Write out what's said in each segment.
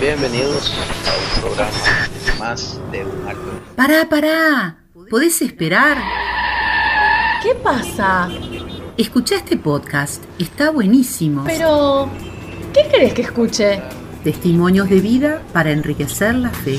Bienvenidos a un programa más de un alto. Pará, pará. ¿Podés esperar? ¿Qué pasa? Escucha este podcast. Está buenísimo. Pero, ¿qué querés que escuche? Testimonios de vida para enriquecer la fe.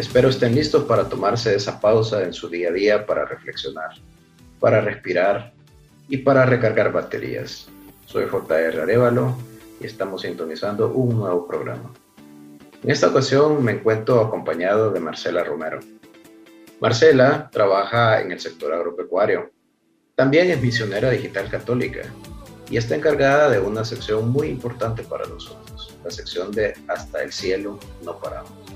Espero estén listos para tomarse esa pausa en su día a día para reflexionar, para respirar y para recargar baterías. Soy JR Arevalo y estamos sintonizando un nuevo programa. En esta ocasión me encuentro acompañado de Marcela Romero. Marcela trabaja en el sector agropecuario. También es misionera digital católica y está encargada de una sección muy importante para nosotros, la sección de Hasta el cielo no paramos.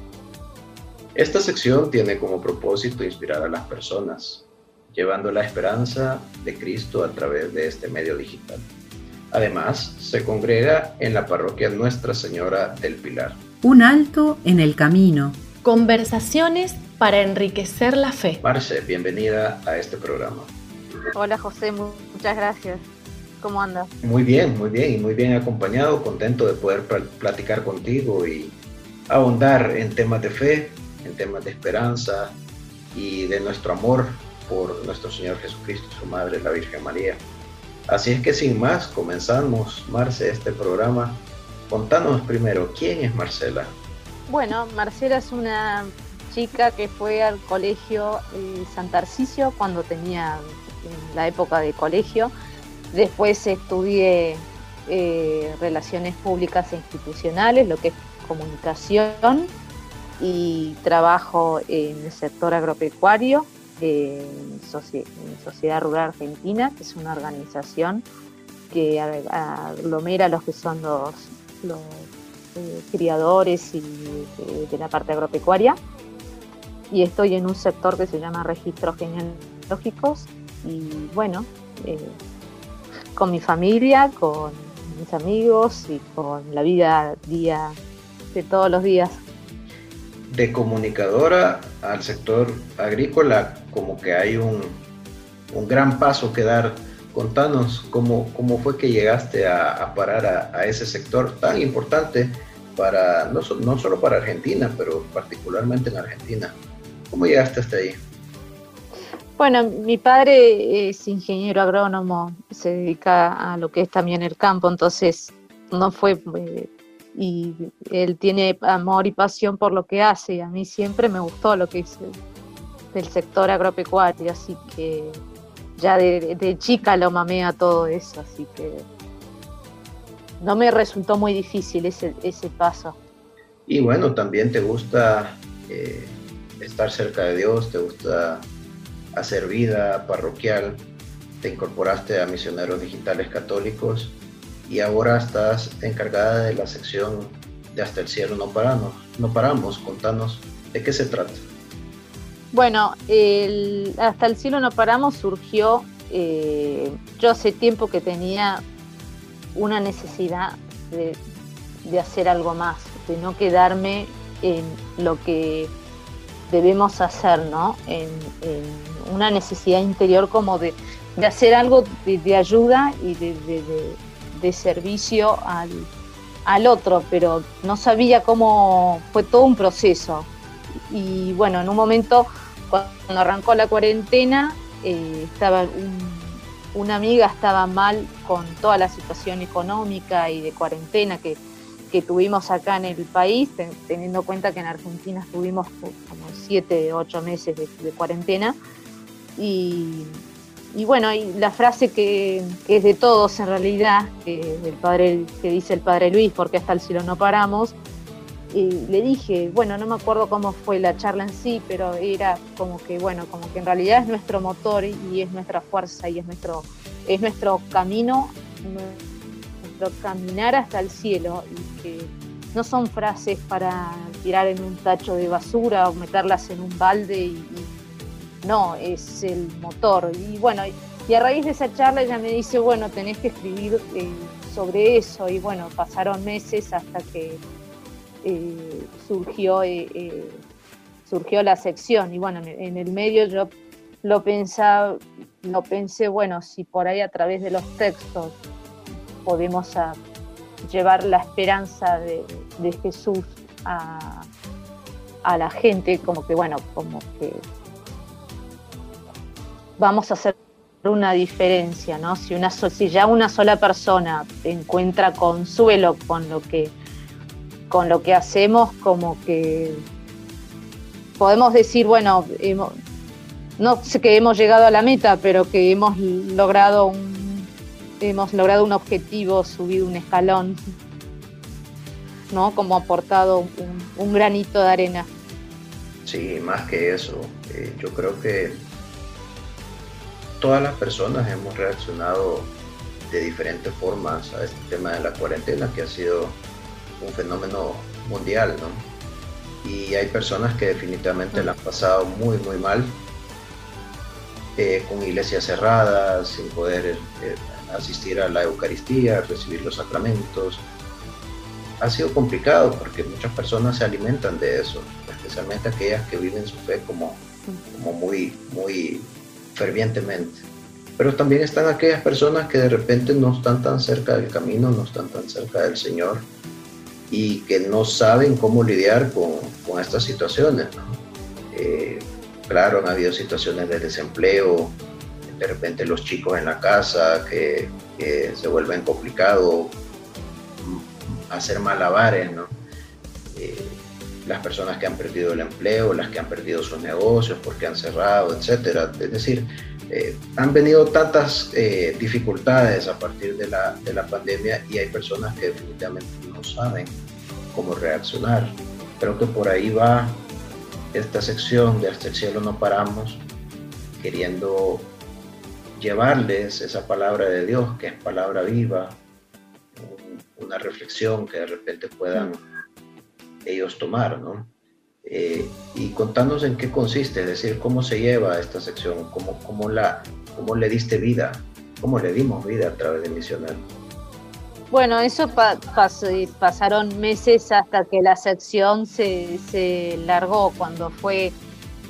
Esta sección tiene como propósito inspirar a las personas, llevando la esperanza de Cristo a través de este medio digital. Además, se congrega en la parroquia Nuestra Señora del Pilar. Un alto en el camino. Conversaciones para enriquecer la fe. Marce, bienvenida a este programa. Hola José, muchas gracias. ¿Cómo andas? Muy bien, muy bien y muy bien acompañado, contento de poder platicar contigo y ahondar en temas de fe, en temas de esperanza y de nuestro amor por nuestro Señor Jesucristo y su Madre, la Virgen María. Así es que sin más, comenzamos, Marce, este programa. Contanos primero, ¿quién es Marcela? Bueno, Marcela es una chica que fue al colegio eh, San Tarcisio cuando tenía la época de colegio. Después estudié eh, relaciones públicas e institucionales, lo que es comunicación, y trabajo en el sector agropecuario en, Sociedad Rural Argentina, que es una organización que aglomera los que son los, eh, criadores y de, la parte agropecuaria. Y estoy en un sector que se llama registros genealógicos y bueno, eh, con mi familia, con mis amigos y con la vida día de todos los días de comunicadora al sector agrícola, como que hay un, gran paso que dar. Contanos cómo, cómo fue que llegaste a, parar a, ese sector tan importante para, no, no, solo para Argentina, pero particularmente en Argentina. ¿Cómo llegaste hasta ahí? Bueno, mi padre es ingeniero agrónomo, se dedica a lo que es también el campo, entonces no fue eh, y él tiene amor y pasión por lo que hace y a mí siempre me gustó lo que es el, sector agropecuario, así que ya de, chica lo mamé a todo eso, así que no me resultó muy difícil ese, ese paso. Y bueno, también te gusta eh, estar cerca de Dios, te gusta hacer vida parroquial, te incorporaste a Misioneros Digitales Católicos y ahora estás encargada de la sección de Hasta el cielo no paramos. No paramos, contanos de qué se trata. Bueno, Hasta el cielo no paramos surgió, eh, yo hace tiempo que tenía una necesidad de, hacer algo más, de no quedarme en lo que debemos hacer, ¿no? En, una necesidad interior como de, hacer algo de, ayuda y de, de servicio al, otro, pero no sabía cómo fue todo un proceso. Y bueno, en un momento, cuando arrancó la cuarentena, eh, estaba una amiga estaba mal con toda la situación económica y de cuarentena que, tuvimos acá en el país, teniendo en cuenta que en Argentina estuvimos como siete, ocho meses de, de cuarentena. Y, y bueno, y la frase que, es de todos en realidad, que, padre, que dice el padre Luis, porque hasta el cielo no paramos, le dije, bueno, no me acuerdo cómo fue la charla en sí, pero era como que, bueno, como que en realidad es nuestro motor y es nuestra fuerza y es nuestro, es nuestro camino, nuestro caminar hasta el cielo y que no son frases para tirar en un tacho de basura o meterlas en un balde y, no, es el motor. Y bueno, y a raíz de esa charla ella me dice, bueno, tenés que escribir eh, sobre eso y bueno, pasaron meses hasta que eh, surgió, eh, surgió la sección y bueno, en, el medio yo lo pensaba, lo pensé, bueno, si por ahí a través de los textos podemos llevar la esperanza de, Jesús a, la gente, como que bueno, como que vamos a hacer una diferencia, ¿no? Si, una, si ya una sola persona encuentra consuelo con lo que con lo que hacemos como que podemos decir, bueno, no sé que hemos llegado a la meta, pero que hemos logrado un, hemos logrado un objetivo, subido un escalón, ¿no? Como aportado un, granito de arena. Sí, más que eso, eh, yo creo que todas las personas hemos reaccionado de diferentes formas a este tema de la cuarentena, que ha sido un fenómeno mundial, ¿no? Y hay personas que definitivamente la han pasado muy, muy mal, eh, con iglesias cerradas, sin poder eh, asistir a la Eucaristía, recibir los sacramentos. Ha sido complicado porque muchas personas se alimentan de eso, especialmente aquellas que viven su fe como, como muy, muy fervientemente. Pero también están aquellas personas que de repente no están tan cerca del camino, no están tan cerca del Señor y que no saben cómo lidiar con, con estas situaciones. Eh, claro, han habido situaciones de desempleo, de repente los chicos en la casa que, se vuelven complicado mm, hacer malabares, ¿no? Eh, las personas que han perdido el empleo, las que han perdido sus negocios porque han cerrado, etcétera. Es decir, eh, han venido tantas dificultades a partir de la, de la pandemia y hay personas que definitivamente no saben cómo reaccionar. Creo que por ahí va esta sección de Hasta el cielo no paramos, queriendo llevarles esa palabra de Dios, que es palabra viva, una reflexión que de repente puedan ellos tomar, ¿no? Eh, y contarnos en qué consiste, es decir, cómo se lleva esta sección, cómo, cómo, la, cómo le diste vida, cómo le dimos vida a través de Misioneros. Bueno, eso pasaron meses hasta que la sección se, largó, cuando fue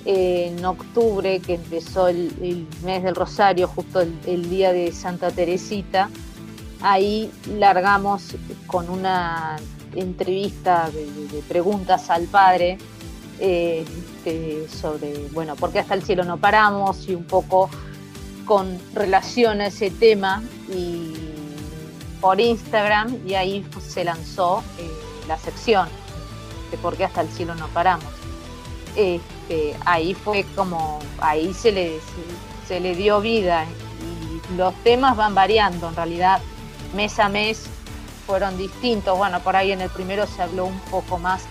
eh, en octubre que empezó el, mes del Rosario, justo el, día de Santa Teresita. Ahí largamos con una entrevista de, preguntas al padre eh, sobre, bueno, por qué hasta el cielo no paramos y un poco con relación a ese tema y por Instagram y ahí se lanzó eh, la sección de por qué hasta el cielo no paramos. Este, ahí fue como, ahí se le, se, le dio vida y los temas van variando, en realidad mes a mes fueron distintos. Bueno, por ahí en el primero se habló un poco más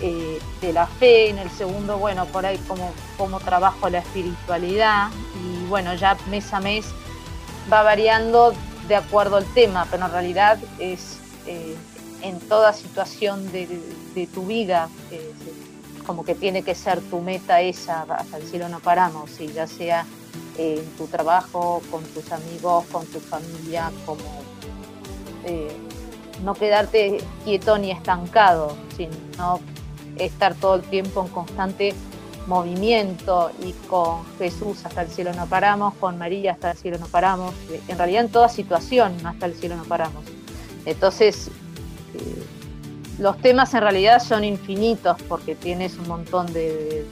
eh, de la fe, en el segundo, bueno, por ahí como, como trabajo la espiritualidad y bueno, ya mes a mes va variando de acuerdo al tema, pero en realidad es eh, en toda situación de, tu vida, eh, como que tiene que ser tu meta esa, hasta el cielo no paramos, y ya sea en tu trabajo, con tus amigos, con tu familia, como eh, no quedarte quieto ni estancado, sino estar todo el tiempo en constante movimiento y con Jesús hasta el cielo no paramos, con María hasta el cielo no paramos, en realidad en toda situación hasta el cielo no paramos. Entonces, eh, los temas en realidad son infinitos porque tienes un montón de,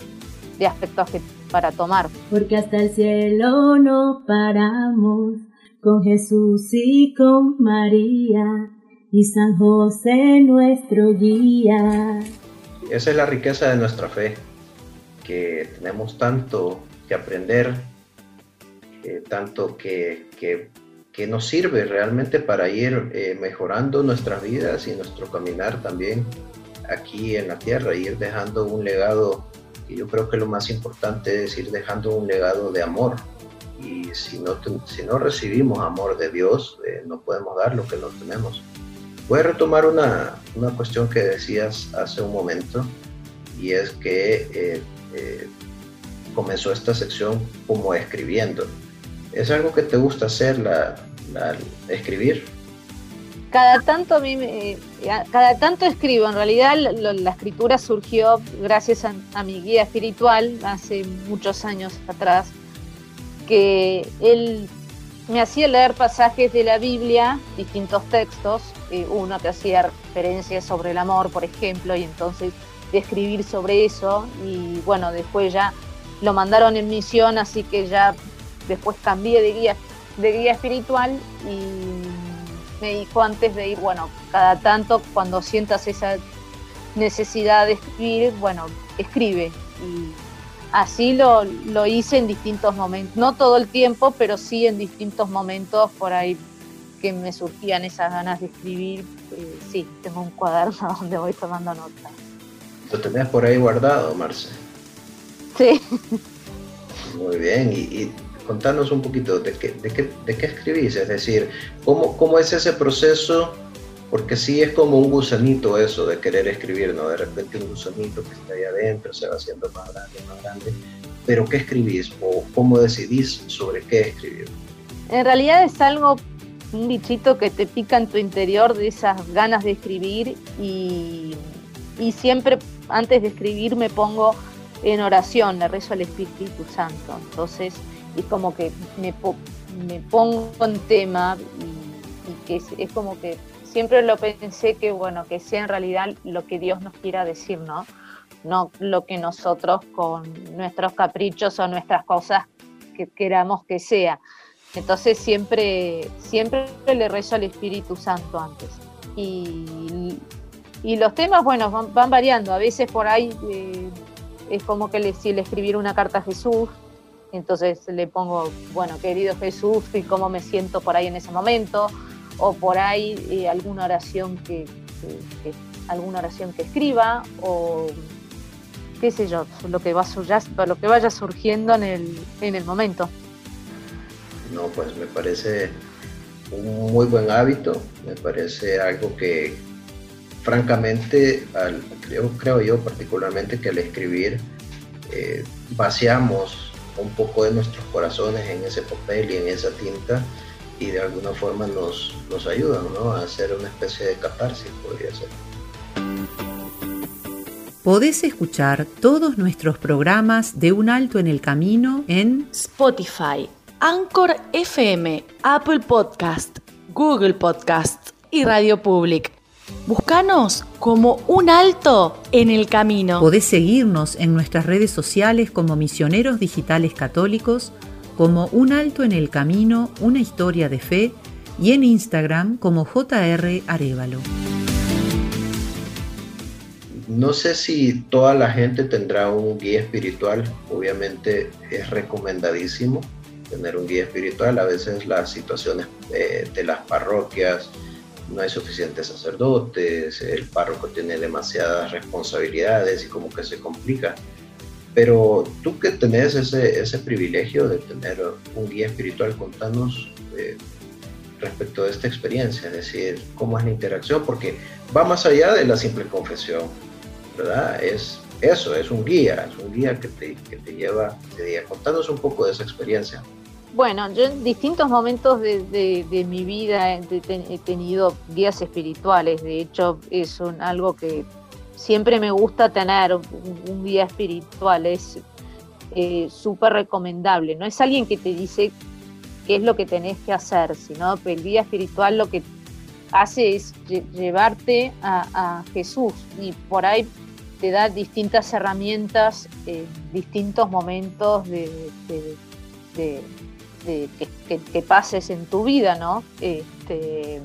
aspectos para tomar. Porque hasta el cielo no paramos, con Jesús y con María, y San José nuestro guía. Esa es la riqueza de nuestra fe que tenemos tanto que aprender, eh, tanto que, que, nos sirve realmente para ir eh, mejorando nuestras vidas y nuestro caminar también aquí en la tierra, ir dejando un legado, y yo creo que lo más importante es ir dejando un legado de amor. Y si no, si no recibimos amor de Dios, eh, no podemos dar lo que no tenemos. Voy a retomar una, una, cuestión que decías hace un momento, y es que eh, eh, comenzó esta sección como escribiendo. ¿Es algo que te gusta hacer, la, escribir? Cada tanto, a mí eh, cada tanto escribo. En realidad la escritura surgió gracias a, mi guía espiritual hace muchos años atrás, que él me hacía leer pasajes de la Biblia, distintos textos, eh, uno que hacía referencias sobre el amor, por ejemplo, y entonces de escribir sobre eso, y bueno, después ya lo mandaron en misión, así que ya después cambié de guía, de guía espiritual y me dijo antes de ir, bueno, cada tanto cuando sientas esa necesidad de escribir, bueno, escribe. Así lo, lo hice en distintos momentos, no todo el tiempo, pero sí en distintos momentos por ahí que me surgían esas ganas de escribir. Eh, sí, tengo un cuaderno donde voy tomando notas. ¿Lo tenés por ahí guardado, Marce? Sí. Muy bien, y, contanos un poquito de qué, de, qué, de qué escribís, es decir, ¿cómo, ¿cómo es ese proceso? Porque sí es como un gusanito eso de querer escribir, ¿no? De repente un gusanito que está ahí adentro se va haciendo más grande, más grande. Pero ¿qué escribís o cómo decidís sobre qué escribir? En realidad es algo, un bichito que te pica en tu interior de esas ganas de escribir y, y siempre antes de escribir me pongo en oración, le rezo al Espíritu Santo. Entonces es como que me, me pongo en tema y, que es, como que siempre lo pensé que bueno, que sea en realidad lo que Dios nos quiera decir, ¿no? No lo que nosotros con nuestros caprichos o nuestras cosas que queramos que sea. Entonces siempre, siempre le rezo al Espíritu Santo antes. Y, y los temas, bueno, van, variando. A veces por ahí eh, es como que le, si le escribiera una carta a Jesús, entonces le pongo, bueno, querido Jesús, y cómo me siento por ahí en ese momento, o por ahí eh, alguna oración que, alguna oración que escriba, o qué sé yo, lo que, va, lo que vaya surgiendo en el, en el momento. No, pues me parece un muy buen hábito, me parece algo que, francamente, creo, yo particularmente que al escribir eh, vaciamos un poco de nuestros corazones en ese papel y en esa tinta y de alguna forma nos, nos ayudan ¿no? a hacer una especie de catarsis, podría ser. Podés escuchar todos nuestros programas de Un Alto en el Camino en Spotify, Anchor FM, Apple Podcast, Google Podcast y Radio Public. Búscanos como un alto en el camino. Podés seguirnos en nuestras redes sociales como Misioneros Digitales Católicos, como Un Alto en el Camino, una historia de fe, y en Instagram como JR Arevalo. No sé si toda la gente tendrá un guía espiritual, obviamente es recomendadísimo tener un guía espiritual, a veces las situaciones eh, de las parroquias, no hay suficientes sacerdotes, el párroco tiene demasiadas responsabilidades y como que se complica. Pero tú que tenés ese, ese privilegio de tener un guía espiritual, contanos eh, respecto de esta experiencia, es decir, cómo es la interacción, porque va más allá de la simple confesión, ¿verdad? Es eso, es un guía, es un guía que te, que te lleva de día. Contanos un poco de esa experiencia. Bueno, yo en distintos momentos de, mi vida he, tenido guías espirituales. De hecho, es algo que siempre me gusta tener, un, guía espiritual. Es eh, súper recomendable. No es alguien que te dice qué es lo que tenés que hacer, sino el guía espiritual lo que hace es llevarte a, Jesús y por ahí te da distintas herramientas en distintos momentos de que, pases en tu vida, ¿no? Este,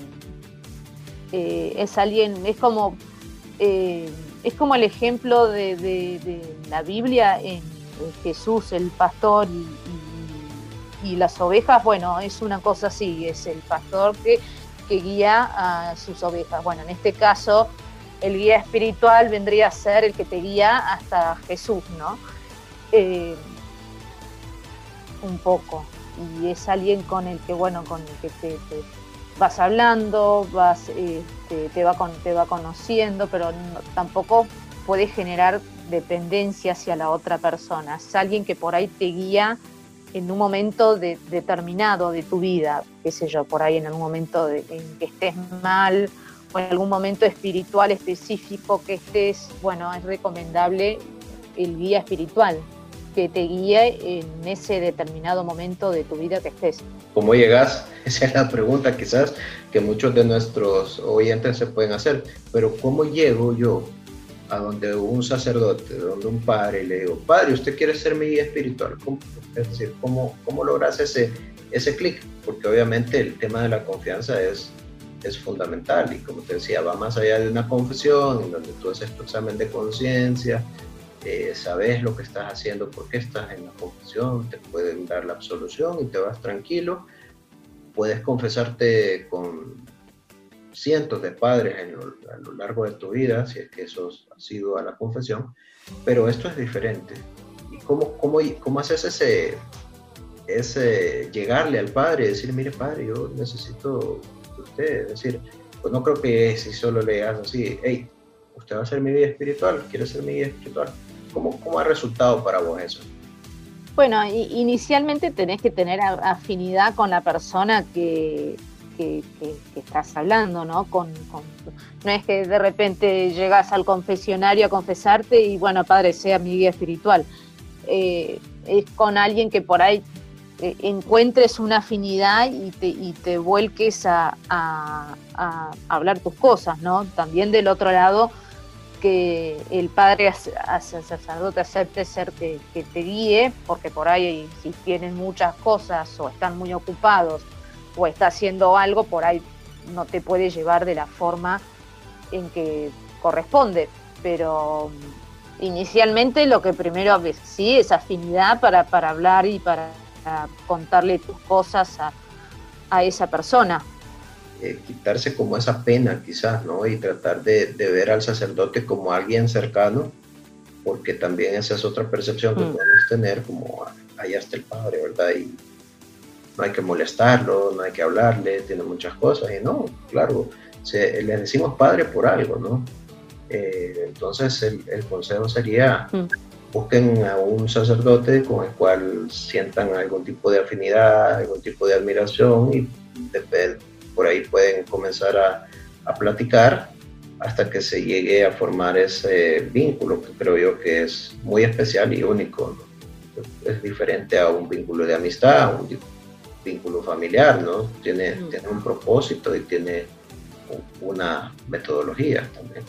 eh, es alguien, es como, eh, es como el ejemplo de, la Biblia en, Jesús, el pastor y, las ovejas, bueno, es una cosa así, es el pastor que, guía a sus ovejas. Bueno, en este caso, el guía espiritual vendría a ser el que te guía hasta Jesús, ¿no? Eh, un poco. Y es alguien con el que, bueno, con el que te, vas hablando, vas, este, te, va con, te va conociendo, pero tampoco puede generar dependencia hacia la otra persona. Es alguien que por ahí te guía en un momento determinado de tu vida, qué sé yo, por ahí en algún momento en que estés mal o en algún momento espiritual específico que estés, bueno, es recomendable el guía espiritual que te guíe en ese determinado momento de tu vida que estés. ¿Cómo llegas? Esa es la pregunta quizás que muchos de nuestros oyentes se pueden hacer, pero ¿cómo llego yo a donde un sacerdote, donde un padre, le digo, padre, usted quiere ser mi guía espiritual? Es decir, ¿cómo, cómo logras ese, ese clic? Porque obviamente el tema de la confianza es, es fundamental y como te decía, va más allá de una confesión en donde tú haces tu examen de conciencia, eh, sabes lo que estás haciendo, por qué estás en la confesión, te pueden dar la absolución y te vas tranquilo. Puedes confesarte con cientos de padres a lo largo de tu vida, si es que eso ha sido a la confesión, pero esto es diferente. ¿Y cómo, cómo, cómo haces ese, ese llegarle al padre y decir, mire padre, yo necesito de usted? Es decir, pues no creo que si solo le hagas así, hey, usted va a ser mi vida espiritual, quiere ser mi vida espiritual. ¿Cómo, ha resultado para vos eso? Bueno, inicialmente tenés que tener afinidad con la persona que, que, estás hablando, ¿no? Con, no es que de repente llegas al confesionario a confesarte y bueno, Padre, sea mi guía espiritual. Eh, es con alguien que por ahí eh, encuentres una afinidad y te, y te vuelques a, a, hablar tus cosas, ¿no? También del otro lado, que el padre sacerdote acepte ser que, te guíe, porque por ahí si tienen muchas cosas o están muy ocupados o está haciendo algo, por ahí no te puede llevar de la forma en que corresponde. Pero mm, inicialmente lo que primero sí es afinidad para, hablar y para, contarle tus cosas a esa persona. Eh, quitarse como esa pena quizás, ¿no? Y tratar de, de, ver al sacerdote como alguien cercano, porque también esa es otra percepción que mm. podemos tener, como allá está el Padre, ¿verdad? Y no hay que molestarlo, no hay que hablarle, tiene muchas cosas. Y no, claro, se, le decimos padre por algo, ¿no? Eh, entonces el, el, consejo sería, mm. busquen a un sacerdote con el cual sientan algún tipo de afinidad, algún tipo de admiración y por ahí pueden comenzar a, a platicar hasta que se llegue a formar ese vínculo que creo yo que es muy especial y único. Es diferente a un vínculo de amistad, un vínculo familiar, ¿no? Tiene, tiene un propósito y tiene una metodología también.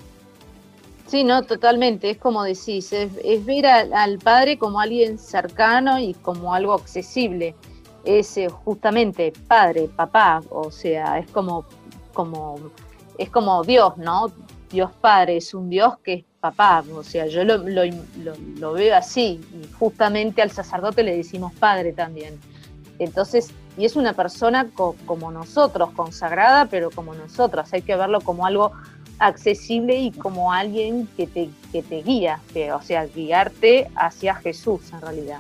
Sí, no, totalmente. Es como decís, es, ver al, padre como alguien cercano y como algo accesible. Es eh, justamente padre, papá, o sea, es como, como, es como Dios, ¿no? Dios Padre es un Dios que es papá, o sea, yo lo, lo, veo así, y justamente al sacerdote le decimos padre también. Entonces, y es una persona como nosotros, consagrada, pero como nosotros. Hay que verlo como algo accesible y como alguien que te, que te guía, o sea, guiarte hacia Jesús en realidad.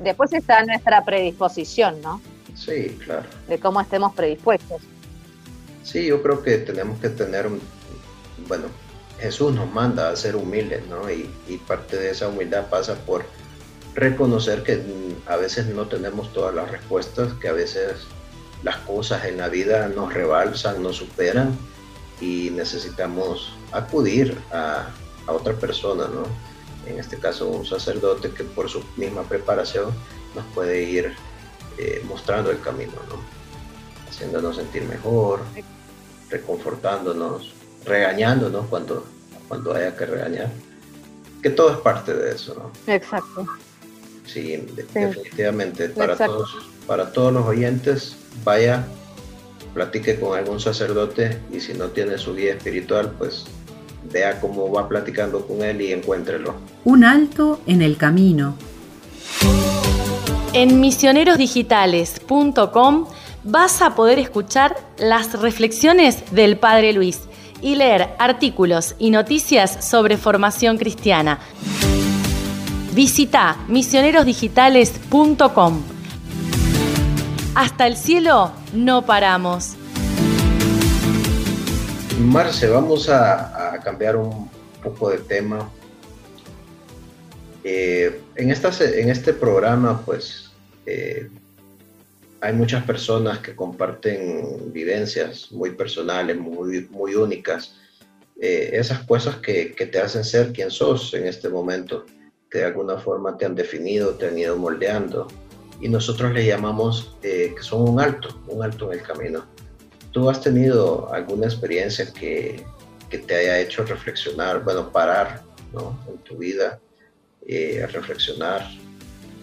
Después está nuestra predisposición, ¿no? Sí, claro. De cómo estemos predispuestos. Sí, yo creo que tenemos que tener, bueno, Jesús nos manda a ser humildes, ¿no? Y, y parte de esa humildad pasa por reconocer que a veces no tenemos todas las respuestas, que a veces las cosas en la vida nos rebalsan, nos superan y necesitamos acudir a, otra persona, ¿no? En este caso un sacerdote que por su misma preparación nos puede ir eh, mostrando el camino, ¿no? Haciéndonos sentir mejor, reconfortándonos, regañándonos cuando, cuando haya que regañar. Que todo es parte de eso, ¿no? Exacto. Sí, definitivamente. Para todos, para todos los oyentes, vaya, platique con algún sacerdote y si no tiene su guía espiritual, pues vea cómo va platicando con él y encuéntrelo. Un alto en el camino. En misionerosdigitales.com vas a poder escuchar las reflexiones del Padre Luis y leer artículos y noticias sobre formación cristiana. Visita misionerosdigitales.com. Hasta el cielo no paramos. Marce, vamos a, cambiar un poco de tema. Eh, en, en este programa, pues, eh, hay muchas personas que comparten vivencias muy personales, muy, muy únicas. Eh, esas cosas que, que, te hacen ser quien sos en este momento, que de alguna forma te han definido, te han ido moldeando. Y nosotros le llamamos que son un alto, un alto en el camino. ¿Tú has tenido alguna experiencia que, que te haya hecho reflexionar, bueno, parar ¿no? en tu vida, eh, reflexionar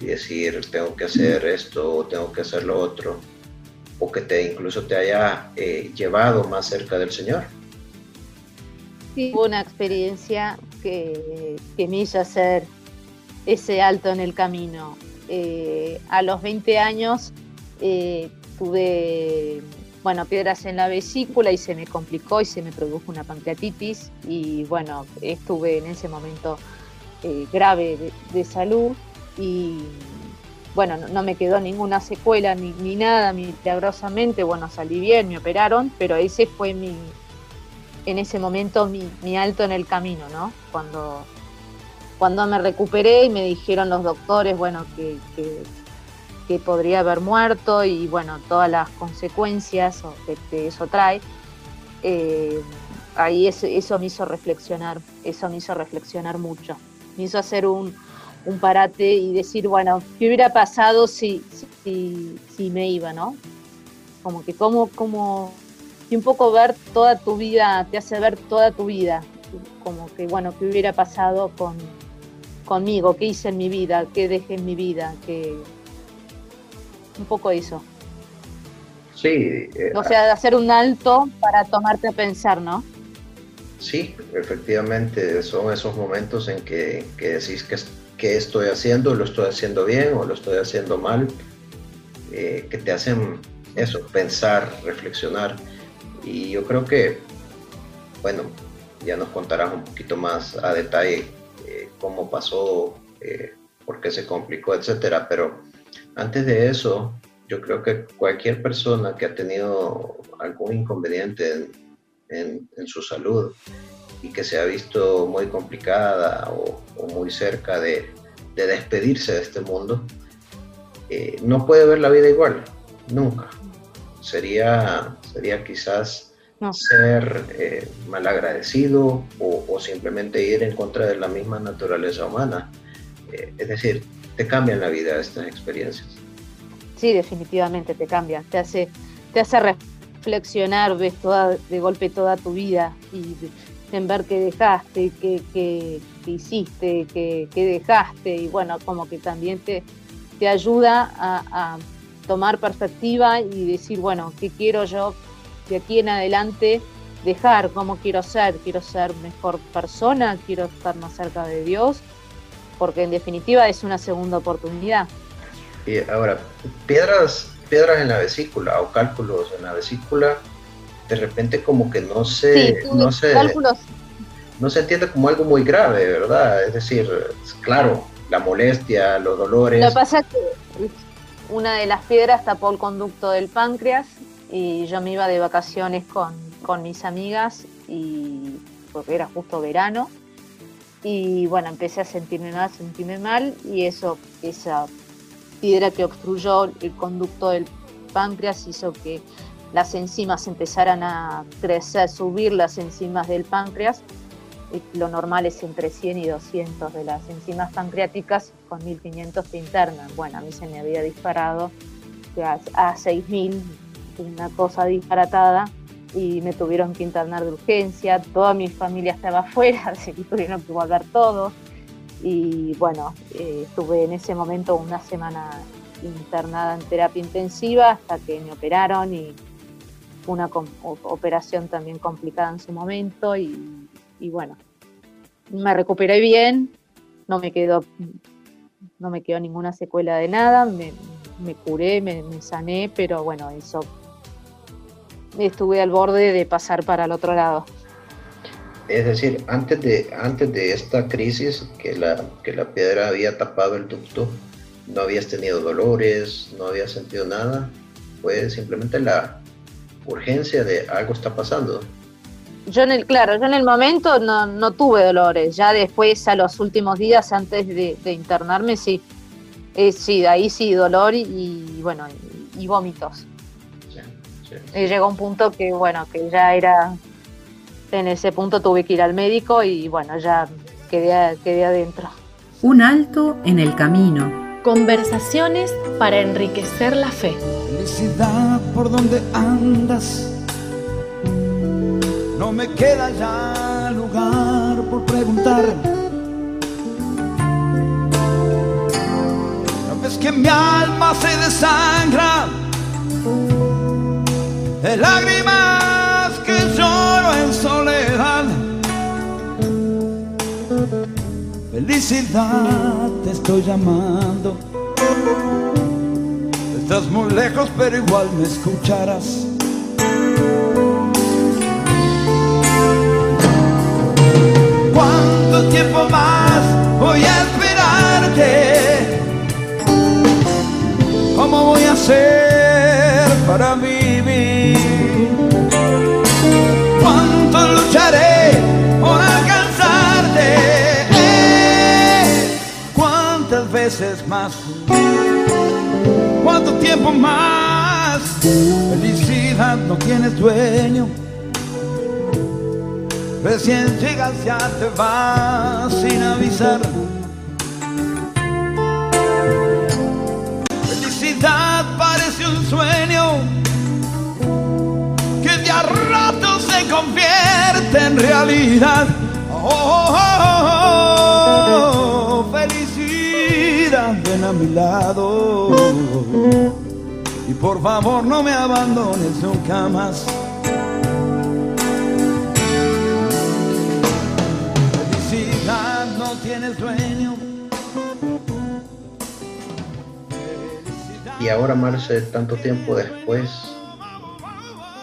y decir, tengo que hacer esto tengo que hacer lo otro, o que te incluso te haya eh, llevado más cerca del Señor? Sí, una experiencia que, que, me hizo hacer ese alto en el camino. Eh, a los 20 años tuve bueno, piedras en la vesícula y se me complicó y se me produjo una pancreatitis y bueno, estuve en ese momento eh, grave de, salud y bueno, no, me quedó ninguna secuela ni, ni, nada, milagrosamente, bueno, salí bien, me operaron, pero ese fue mi, en ese momento mi, alto en el camino, ¿no? Cuando, cuando me recuperé y me dijeron los doctores, bueno, que podría haber muerto y bueno, todas las consecuencias que, eso trae. Eh, ahí eso, me hizo reflexionar, eso me hizo reflexionar mucho. Me hizo hacer un, parate y decir, bueno, ¿qué hubiera pasado si, si, me iba, no? Como que como, como, y un poco ver toda tu vida, te hace ver toda tu vida, como que, bueno, ¿qué hubiera pasado con, conmigo? ¿Qué hice en mi vida? ¿Qué dejé en mi vida? ¿Qué, un poco eso. Sí. Eh, o sea, de hacer un alto para tomarte a pensar, ¿no? Sí, efectivamente, son esos momentos en que, decís que, que estoy haciendo, lo estoy haciendo bien o lo estoy haciendo mal, eh, que te hacen eso, pensar, reflexionar. Y yo creo que, bueno, ya nos contarás un poquito más a detalle eh, cómo pasó, por qué se complicó, etcétera, pero antes de eso, yo creo que cualquier persona que ha tenido algún inconveniente en, su salud y que se ha visto muy complicada o, muy cerca de, despedirse de este mundo, eh, no puede ver la vida igual, nunca. Sería, sería quizás ser eh, malagradecido o, o, simplemente ir en contra de la misma naturaleza humana. Eh, es decir, te cambian la vida estas experiencias. Sí, definitivamente te cambia, te hace, te hace reflexionar, ves toda, de golpe toda tu vida y en ver qué dejaste, qué, qué, hiciste, qué, dejaste y bueno, como que también te, te ayuda a, tomar perspectiva y decir, bueno, ¿qué quiero yo de aquí en adelante dejar? ¿Cómo quiero ser? ¿Quiero ser mejor persona? ¿Quiero estar más cerca de Dios? Porque en definitiva es una segunda oportunidad. Y ahora, piedras, piedras en la vesícula o cálculos en la vesícula, de repente como que no se, no se, no se entiende como algo muy grave, ¿verdad? Es decir, claro, la molestia, los dolores. Lo que pasa es que una de las piedras tapó el conducto del páncreas y yo me iba de vacaciones con, con mis amigas y porque era justo verano y bueno, empecé a sentirme mal, sentirme mal y eso, esa piedra que obstruyó el conducto del páncreas hizo que las enzimas empezaran a crecer, subir las enzimas del páncreas. Lo normal es entre 100 y 200 de las enzimas pancreáticas, con 1500 te internan. Bueno, a mí se me había disparado a 6000, una cosa disparatada y me tuvieron que internar de urgencia, toda mi familia estaba afuera, así que tuvieron que volver todos. Y bueno, eh, estuve en ese momento una semana internada en terapia intensiva hasta que me operaron y una operación también complicada en su momento y, bueno, me recuperé bien, no me quedó, no me quedó ninguna secuela de nada, me, curé, me, me sané, pero bueno, eso estuve al borde de pasar para el otro lado. Es decir, antes de, antes de esta crisis, que la, que la piedra había tapado el ducto, no habías tenido dolores, no habías sentido nada, fue simplemente la urgencia de algo está pasando. Yo en el, claro, yo en el momento no, no tuve dolores, ya después a los últimos días antes de, internarme sí, eh, sí, ahí sí dolor y, bueno, y, vómitos. Y llegó un punto que bueno, que ya era, en ese punto tuve que ir al médico y bueno, ya quedé, quedé adentro. Un alto en el camino Conversaciones para enriquecer la fe. Felicidad por donde andas. No me queda ya lugar por preguntar. No ves que mi alma se desangra de lágrimas que lloro en soledad. Felicidad, te estoy llamando. Estás muy lejos, pero igual me escucharás. ¿Cuánto tiempo más voy a esperarte? ¿Cómo voy a hacer para vivir? ¿Cuánto tiempo más? Felicidad no tienes dueño. Recién llegas ya te vas sin avisar. Felicidad parece un sueño que de a rato se convierte en realidad. oh, oh, oh, a mi lado. Y por favor no me abandones nunca más. Felicidad no tienes dueño. Y ahora, Marce, tanto tiempo después,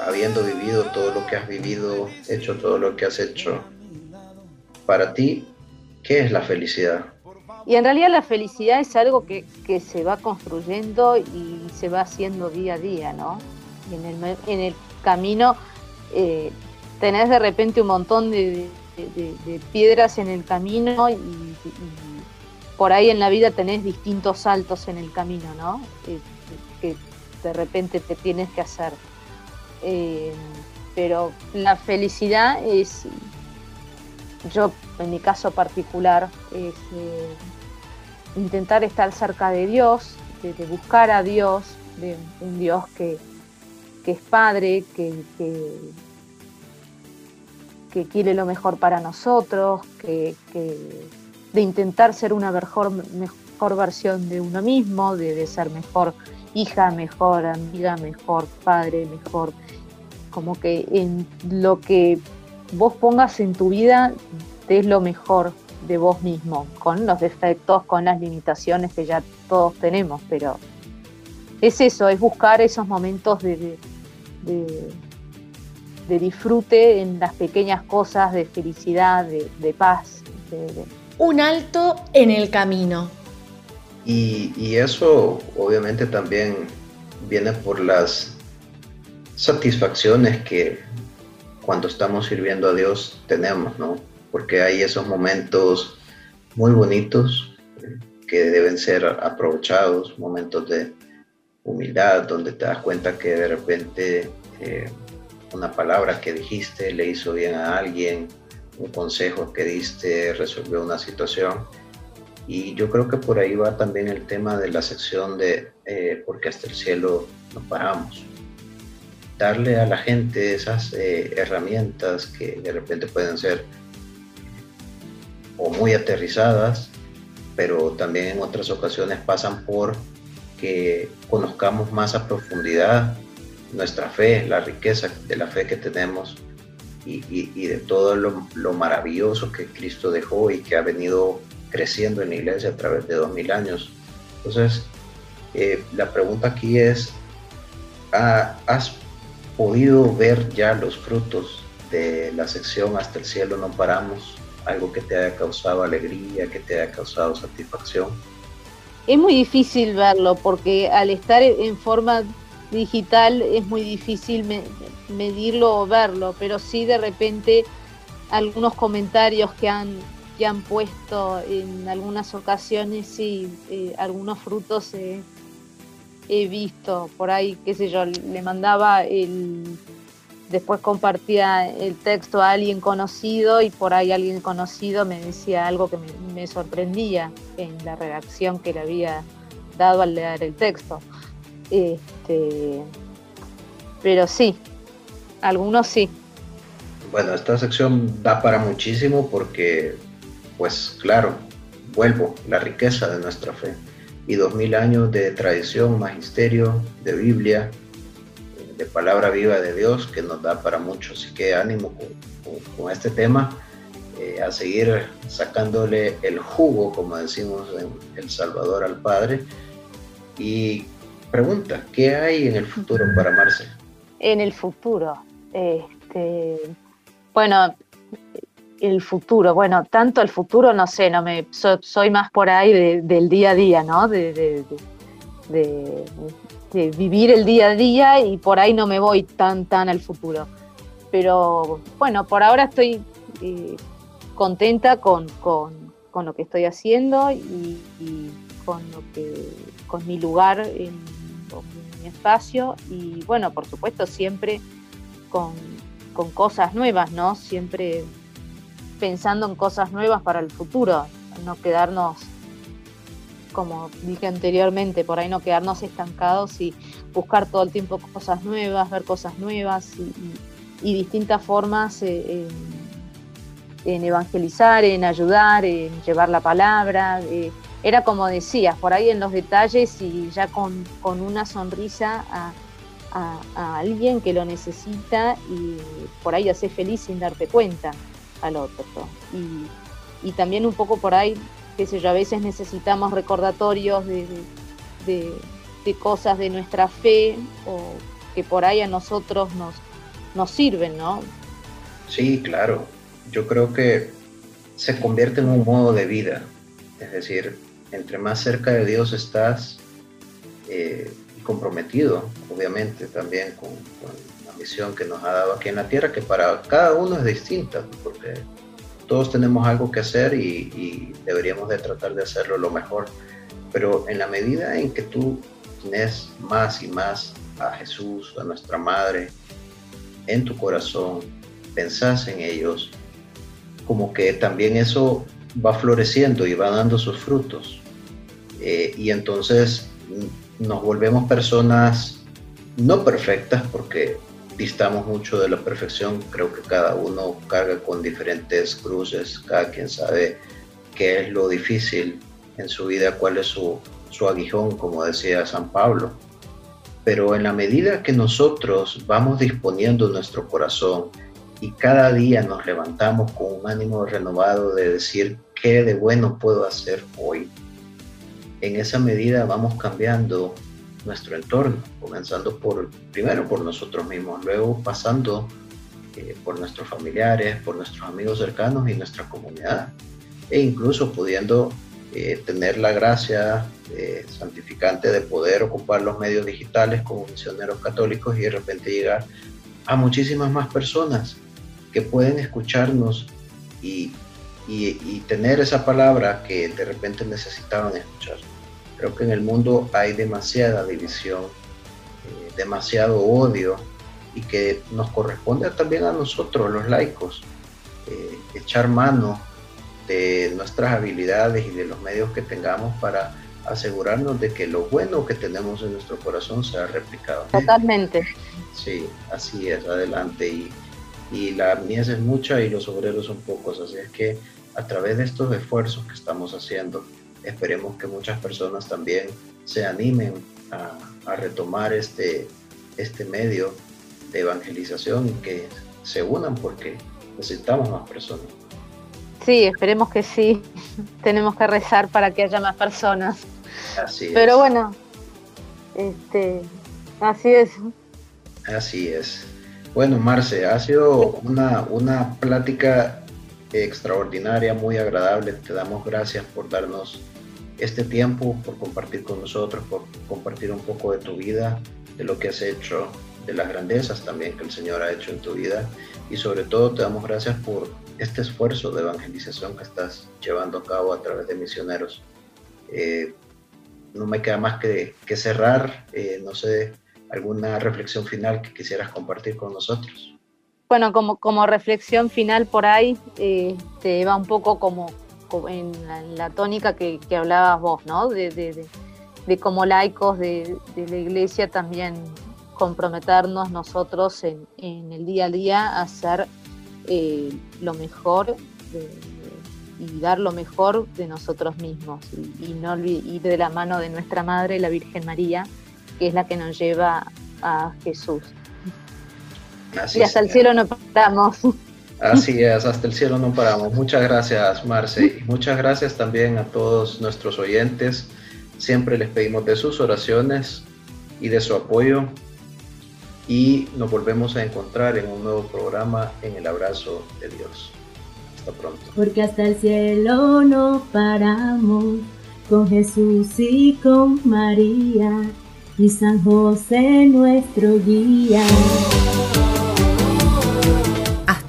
habiendo vivido todo lo que has vivido, hecho todo lo que has hecho, para ti, ¿qué es la felicidad? Y en realidad la felicidad es algo que, se va construyendo y se va haciendo día a día, ¿no? en el, en el camino eh, tenés de repente un montón de, piedras en el camino y, por ahí en la vida tenés distintos saltos en el camino, ¿no? que de repente te tienes que hacer. Eh, pero la felicidad es, yo en mi caso particular, es eh, intentar estar cerca de Dios, de, buscar a Dios, de un Dios que, es Padre, que, que, quiere lo mejor para nosotros, que, de intentar ser una mejor, mejor versión de uno mismo, de ser mejor hija, mejor amiga, mejor padre, mejor, como que en lo que vos pongas en tu vida es lo mejor de vos mismo, con los defectos, con las limitaciones que ya todos tenemos, pero es eso, es buscar esos momentos de, de, disfrute en las pequeñas cosas, de felicidad, de, paz. Un alto en el camino. Y, y eso obviamente también viene por las satisfacciones que cuando estamos sirviendo a Dios tenemos, ¿no? porque hay esos momentos muy bonitos que deben ser aprovechados, momentos de humildad, donde te das cuenta que de repente eh, una palabra que dijiste le hizo bien a alguien, un consejo que diste resolvió una situación. Y yo creo que por ahí va también el tema de la sección de eh, porque hasta el cielo nos paramos. Darle a la gente esas eh, herramientas que de repente pueden ser o muy aterrizadas, pero también en otras ocasiones pasan por que conozcamos más a profundidad nuestra fe, la riqueza de la fe que tenemos y, de todo lo, maravilloso que Cristo dejó y que ha venido creciendo en la iglesia a través de dos mil años. Entonces, eh, la pregunta aquí es, ¿has podido ver ya los frutos de la sección Hasta el cielo no paramos, algo que te haya causado alegría, que te haya causado satisfacción? Es muy difícil verlo porque al estar en forma digital es muy difícil medirlo o verlo, pero sí de repente algunos comentarios que han, que han puesto en algunas ocasiones, sí, eh, algunos frutos he visto por ahí, qué sé yo, le mandaba el después compartía el texto a alguien conocido y por ahí alguien conocido me decía algo que me, sorprendía en la reacción que le había dado al leer el texto. Este, pero sí, algunos sí. Bueno, esta sección da para muchísimo porque, pues claro, vuelvo, la riqueza de nuestra fe y dos mil años de tradición, magisterio, de Biblia, de palabra viva de Dios que nos da para mucho. Así que ánimo con, este tema, eh, a seguir sacándole el jugo, como decimos en El Salvador al Padre. Y pregunta, ¿qué hay en el futuro para Marce? En el futuro, este, bueno, el futuro, bueno, tanto el futuro, no sé, no me soy más por ahí del día a día, ¿no? de, vivir el día a día y por ahí no me voy tan, tan al futuro. Pero bueno, por ahora estoy eh, contenta con, lo que estoy haciendo y, con, lo que, con mi lugar en, mi espacio y bueno, por supuesto siempre con, con cosas nuevas, ¿no? Siempre pensando en cosas nuevas para el futuro, no quedarnos como dije anteriormente, por ahí no quedarnos estancados y buscar todo el tiempo cosas nuevas, ver cosas nuevas y, distintas formas eh, en, evangelizar, en ayudar, en llevar la palabra. Eh, era como decías, por ahí en los detalles y ya con, una sonrisa a, alguien que lo necesita y por ahí hacer feliz sin darte cuenta al otro. Y, y también un poco por ahí qué a veces necesitamos recordatorios de, cosas de nuestra fe o que por ahí a nosotros nos, nos sirven, ¿no? Sí, claro. Yo creo que se convierte en un modo de vida. Es decir, entre más cerca de Dios estás eh, y comprometido, obviamente, también con, misión que nos ha dado aquí en la tierra, que para cada uno es distinta, porque todos tenemos algo que hacer y, deberíamos de tratar de hacerlo lo mejor. Pero en la medida en que tú tienes más y más a Jesús, a nuestra Madre, en tu corazón, pensás en ellos, como que también eso va floreciendo y va dando sus frutos. Eh, y entonces nos volvemos personas no perfectas, porque distamos mucho de la perfección, creo que cada uno carga con diferentes cruces, cada quien sabe qué es lo difícil en su vida, cuál es su, su aguijón, como decía San Pablo. Pero en la medida que nosotros vamos disponiendo nuestro corazón y cada día nos levantamos con un ánimo renovado de decir qué de bueno puedo hacer hoy, en esa medida vamos cambiando nuestro entorno, comenzando por, primero por nosotros mismos, luego pasando eh, por nuestros familiares, por nuestros amigos cercanos y nuestra comunidad, e incluso pudiendo eh, tener la gracia eh, santificante de poder ocupar los medios digitales como misioneros católicos y de repente llegar a muchísimas más personas que pueden escucharnos y, y tener esa palabra que de repente necesitaban escuchar. Creo que en el mundo hay demasiada división, eh, demasiado odio y que nos corresponde también a nosotros, los laicos, eh, echar mano de nuestras habilidades y de los medios que tengamos para asegurarnos de que lo bueno que tenemos en nuestro corazón sea replicado. Totalmente. Sí, así es, adelante. Y, y la mies es mucha y los obreros son pocos, así es que a través de estos esfuerzos que estamos haciendo, esperemos que muchas personas también se animen a, retomar este, este medio de evangelización y que se unan porque necesitamos más personas. Sí, esperemos que sí. Tenemos que rezar para que haya más personas. Así Pero bueno, este, así es. Así es. Bueno, Marce, ha sido una, una plática extraordinaria, muy agradable. Te damos gracias por darnos este tiempo, por compartir con nosotros, por compartir un poco de tu vida, de lo que has hecho, de las grandezas también que el Señor ha hecho en tu vida. Y sobre todo te damos gracias por este esfuerzo de evangelización que estás llevando a cabo a través de misioneros. Eh, no me queda más que, que cerrar, eh, no sé, alguna reflexión final que quisieras compartir con nosotros. Bueno, como, como reflexión final por ahí, eh, te va un poco como, en, la, tónica que, que, hablabas vos, ¿no? De, de, de, como laicos de, la iglesia también comprometernos nosotros en, en, el día a día a hacer eh, lo mejor y dar lo mejor de nosotros mismos y, y no ir de la mano de nuestra Madre, la Virgen María, que es la que nos lleva a Jesús y hasta el cielo no paramos. Así es, hasta el cielo no paramos. Muchas gracias, Marce. Y muchas gracias también a todos nuestros oyentes. Siempre les pedimos de sus oraciones y de su apoyo. Y nos volvemos a encontrar en un nuevo programa en el abrazo de Dios. Hasta pronto. Porque hasta el cielo no paramos con Jesús y con María y San José nuestro guía.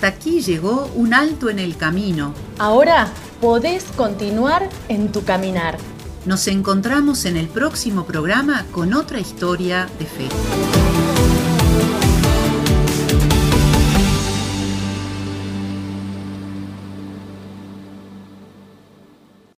Hasta aquí llegó un alto en el camino. Ahora podés continuar en tu caminar. Nos encontramos en el próximo programa con otra historia de fe.